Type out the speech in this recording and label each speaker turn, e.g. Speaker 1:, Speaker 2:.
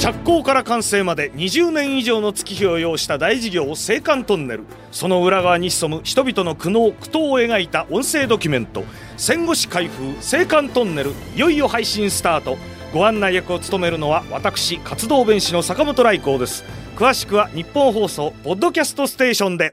Speaker 1: 着工から完成まで20年以上の月日を要した大事業青函トンネル。その裏側に潜む人々の苦悩苦闘を描いた音声ドキュメント。戦後史開封青函トンネル。いよいよ配信スタート。ご案内役を務めるのは私活動弁士の坂本来光です。詳しくは日本放送ポッドキャストステーションで。